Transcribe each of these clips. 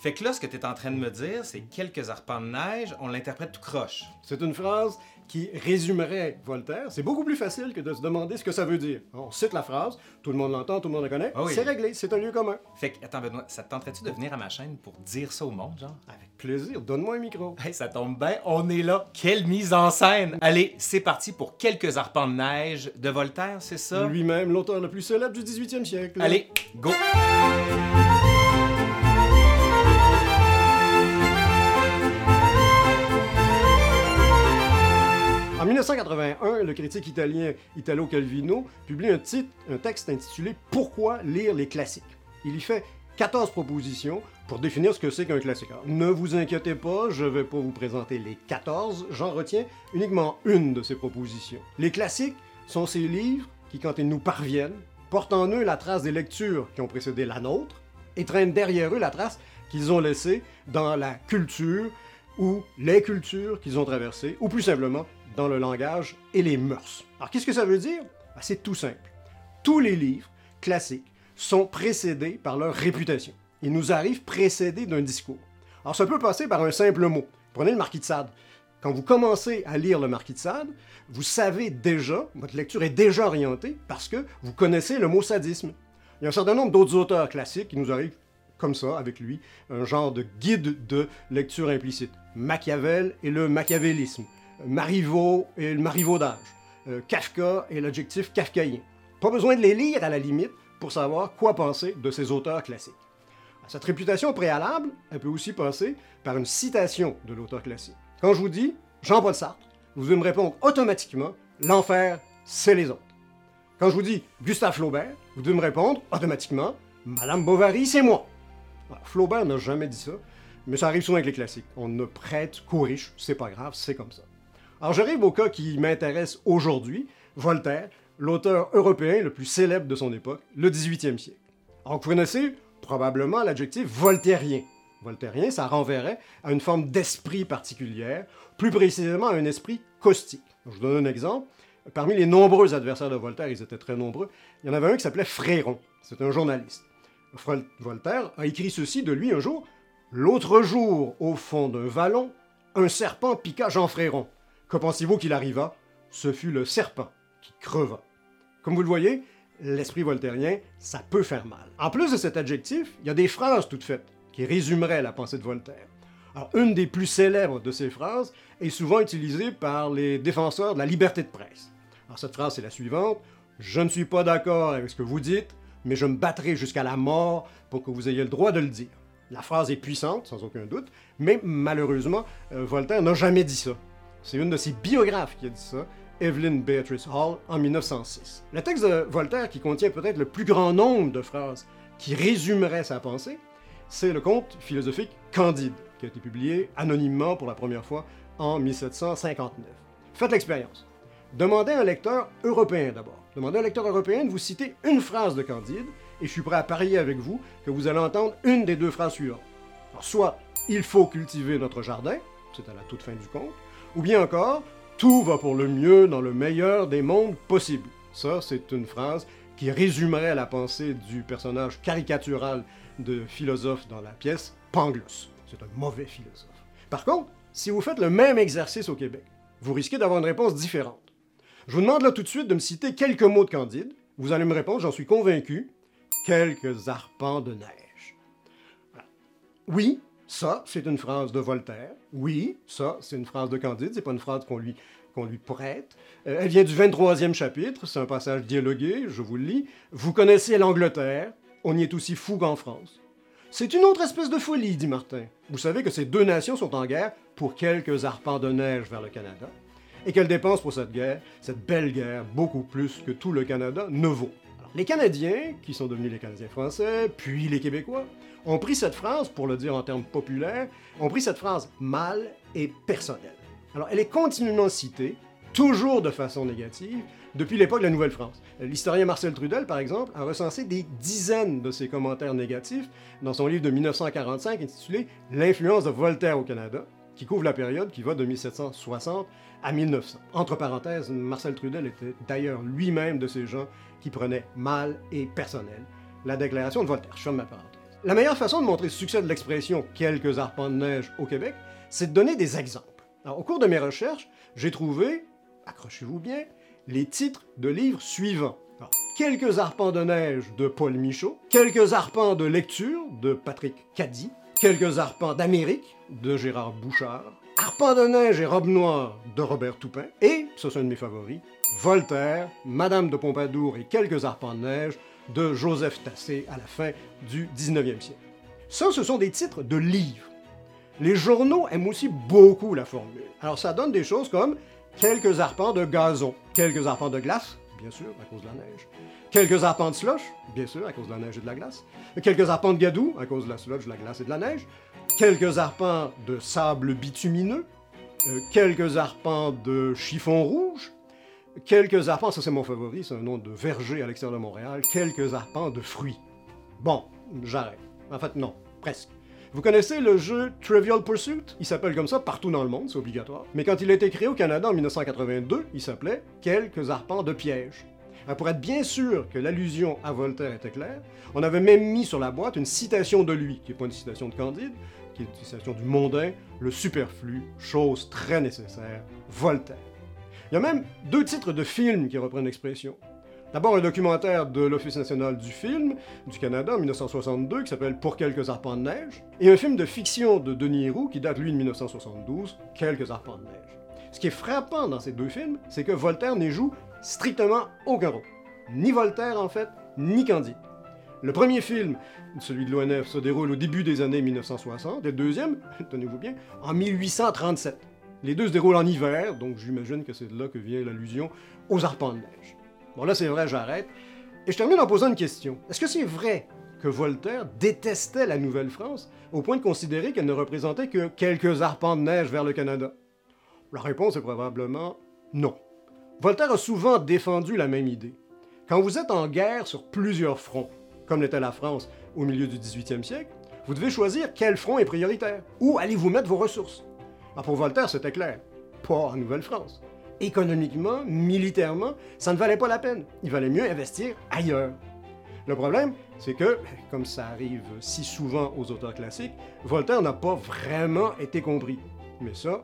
Fait que là, ce que tu es en train de me dire, c'est quelques arpents de neige, on l'interprète tout croche. C'est une phrase qui résumerait Voltaire. C'est beaucoup plus facile que de se demander ce que ça veut dire. On cite la phrase, tout le monde l'entend, tout le monde la connaît, Ah oui. c'est réglé, c'est un lieu commun. Fait que, attends, Benoît, ça te tenterait-tu de venir à ma chaîne pour dire ça au monde, genre? Avec plaisir, donne-moi un micro. Hey, ça tombe bien, on est là. Quelle mise en scène! Allez, c'est parti pour quelques arpents de neige de Voltaire, c'est ça? Lui-même, l'auteur le plus célèbre du 18e siècle. Allez, go! 1981, le critique italien Italo Calvino publie un, texte intitulé Pourquoi lire les classiques Il y fait 14 propositions pour définir ce que c'est qu'un classique. Ne vous inquiétez pas, je ne vais pas vous présenter les 14, j'en retiens uniquement une de ces propositions. Les classiques sont ces livres qui, quand ils nous parviennent, portent en eux la trace des lectures qui ont précédé la nôtre et traînent derrière eux la trace qu'ils ont laissée dans la culture ou les cultures qu'ils ont traversées, ou plus simplement dans le langage et les mœurs. Alors qu'est-ce que ça veut dire? Ben, C'est tout simple. Tous les livres classiques sont précédés par leur réputation. Ils nous arrivent précédés d'un discours. Alors ça peut passer par un simple mot. Prenez le Marquis de Sade. Quand vous commencez à lire le Marquis de Sade, vous savez déjà, votre lecture est déjà orientée parce que vous connaissez le mot sadisme. Il y a un certain nombre d'autres auteurs classiques qui nous arrivent comme ça, avec lui, un genre de guide de lecture implicite. Machiavel et le machiavélisme. Marivaux et le marivaudage. Euh, Kafka et l'adjectif kafkaïen. Pas besoin de les lire à la limite pour savoir quoi penser de ces auteurs classiques. Cette réputation préalable, elle peut aussi passer par une citation de l'auteur classique. Quand je vous dis Jean-Paul Sartre, vous devez me répondre automatiquement L'enfer, c'est les autres. Quand je vous dis Gustave Flaubert, vous devez me répondre automatiquement Madame Bovary, c'est moi. Flaubert n'a jamais dit ça, mais ça arrive souvent avec les classiques. On ne prête qu'aux riches, c'est pas grave, c'est comme ça. Alors j'arrive au cas qui m'intéresse aujourd'hui, Voltaire, l'auteur européen le plus célèbre de son époque, le 18e siècle. Alors vous connaissez probablement l'adjectif voltairien. Voltairien, ça renverrait à une forme d'esprit particulière, plus précisément à un esprit caustique. Je vous donne un exemple. Parmi les nombreux adversaires de Voltaire, ils étaient très nombreux, il y en avait un qui s'appelait Fréron. C'est un journaliste. Voltaire a écrit ceci de lui un jour. L'autre jour, au fond d'un vallon, un serpent piqua Jean Fréron. Que pensez-vous qu'il arriva? Ce fut le serpent qui creva. Comme vous le voyez, l'esprit voltairien, ça peut faire mal. En plus de cet adjectif, il y a des phrases toutes faites qui résumeraient la pensée de Voltaire. Alors, une des plus célèbres de ces phrases est souvent utilisée par les défenseurs de la liberté de presse. Alors, cette phrase est la suivante Je ne suis pas d'accord avec ce que vous dites, mais je me battrai jusqu'à la mort pour que vous ayez le droit de le dire. La phrase est puissante, sans aucun doute, mais malheureusement, euh, Voltaire n'a jamais dit ça. C'est une de ses biographes qui a dit ça, Evelyn Beatrice Hall, en 1906. Le texte de Voltaire, qui contient peut-être le plus grand nombre de phrases qui résumeraient sa pensée, c'est le conte philosophique Candide, qui a été publié anonymement pour la première fois en 1759. Faites l'expérience. Demandez à un lecteur européen d'abord. Demandez à un lecteur européen de vous citer une phrase de Candide, et je suis prêt à parier avec vous que vous allez entendre une des deux phrases suivantes. Alors, soit il faut cultiver notre jardin, c'est à la toute fin du conte, ou bien encore tout va pour le mieux dans le meilleur des mondes possibles. Ça, c'est une phrase qui résumerait la pensée du personnage caricatural de philosophe dans la pièce, Pangloss. C'est un mauvais philosophe. Par contre, si vous faites le même exercice au Québec, vous risquez d'avoir une réponse différente. Je vous demande là tout de suite de me citer quelques mots de Candide. Vous allez me répondre, j'en suis convaincu, quelques arpents de neige. Oui, ça, c'est une phrase de Voltaire. Oui, ça, c'est une phrase de Candide. C'est pas une phrase qu'on lui, prête. Euh, elle vient du 23e chapitre. C'est un passage dialogué, je vous le lis. Vous connaissez l'Angleterre. On y est aussi fou qu'en France. C'est une autre espèce de folie, dit Martin. Vous savez que ces deux nations sont en guerre pour quelques arpents de neige vers le Canada, et qu'elles dépensent pour cette guerre, cette belle guerre, beaucoup plus que tout le Canada ne vaut. Les Canadiens, qui sont devenus les Canadiens français, puis les Québécois, ont pris cette phrase, pour le dire en termes populaires, ont pris cette phrase mal et personnelle. Alors, elle est continuellement citée, toujours de façon négative, depuis l'époque de la Nouvelle-France. L'historien Marcel Trudel, par exemple, a recensé des dizaines de ces commentaires négatifs dans son livre de 1945 intitulé L'influence de Voltaire au Canada, qui couvre la période qui va de 1760 à 1900. Entre parenthèses, Marcel Trudel était d'ailleurs lui-même de ces gens qui prenaient mal et personnel la déclaration de Voltaire. Je ferme ma parenthèse. La meilleure façon de montrer le succès de l'expression quelques arpents de neige au Québec, c'est de donner des exemples. Au cours de mes recherches, j'ai trouvé, accrochez-vous bien, les titres de livres suivants. Quelques arpents de neige de Paul Michaud, quelques arpents de lecture de Patrick Caddy, quelques arpents d'Amérique de Gérard Bouchard, arpents de neige et robe noire de Robert Toupin, et, ce sont de mes favoris, Voltaire, Madame de Pompadour et quelques arpents de neige de Joseph Tassé à la fin du 19e siècle. Ça, ce sont des titres de livres. Les journaux aiment aussi beaucoup la formule. Alors ça donne des choses comme quelques arpents de gazon, quelques arpents de glace, bien sûr, à cause de la neige, quelques arpents de slush, bien sûr, à cause de la neige et de la glace, quelques arpents de gadou, à cause de la slush, de la glace et de la neige, quelques arpents de sable bitumineux, euh, quelques arpents de chiffon rouge, quelques arpents, ça c'est mon favori, c'est un nom de verger à l'extérieur de Montréal, quelques arpents de fruits. Bon, j'arrête. En fait, non, presque. Vous connaissez le jeu Trivial Pursuit? Il s'appelle comme ça partout dans le monde, c'est obligatoire. Mais quand il a été créé au Canada en 1982, il s'appelait Quelques arpents de piège. pour être bien sûr que l'allusion à Voltaire était claire, on avait même mis sur la boîte une citation de lui, qui n'est pas une citation de Candide, qui est une citation du mondain, le superflu, chose très nécessaire, Voltaire. Il y a même deux titres de films qui reprennent l'expression. D'abord, un documentaire de l'Office national du film du Canada en 1962 qui s'appelle Pour quelques arpents de neige, et un film de fiction de Denis Héroux qui date lui de 1972, Quelques arpents de neige. Ce qui est frappant dans ces deux films, c'est que Voltaire n'y joue strictement aucun rôle. Ni Voltaire en fait, ni Candide. Le premier film, celui de l'ONF, se déroule au début des années 1960, et le deuxième, tenez-vous bien, en 1837. Les deux se déroulent en hiver, donc j'imagine que c'est de là que vient l'allusion aux arpents de neige. Bon là c'est vrai, j'arrête. Et je termine en posant une question. Est-ce que c'est vrai que Voltaire détestait la Nouvelle-France au point de considérer qu'elle ne représentait que quelques arpents de neige vers le Canada? La réponse est probablement non. Voltaire a souvent défendu la même idée. Quand vous êtes en guerre sur plusieurs fronts, comme l'était la France au milieu du 18e siècle, vous devez choisir quel front est prioritaire. Où allez-vous mettre vos ressources? Ah, pour Voltaire, c'était clair. Pas en Nouvelle-France. Économiquement, militairement, ça ne valait pas la peine. Il valait mieux investir ailleurs. Le problème, c'est que, comme ça arrive si souvent aux auteurs classiques, Voltaire n'a pas vraiment été compris. Mais ça,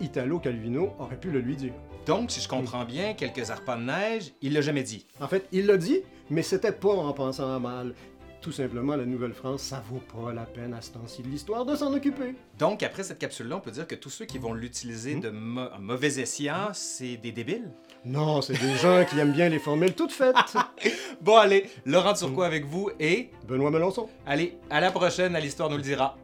Italo Calvino aurait pu le lui dire. Donc, si je comprends bien, quelques arpents de neige, il l'a jamais dit. En fait, il l'a dit, mais c'était pas en pensant à mal tout simplement, la Nouvelle-France, ça vaut pas la peine à ce temps-ci de l'histoire de s'en occuper. Donc, après cette capsule-là, on peut dire que tous ceux qui vont l'utiliser hmm? de mauvais escient, c'est des débiles? Non, c'est des gens qui aiment bien les formules toutes faites. bon, allez, Laurent Turcot avec vous et... Benoît Melançon. Allez, à la prochaine, à l'Histoire nous le dira.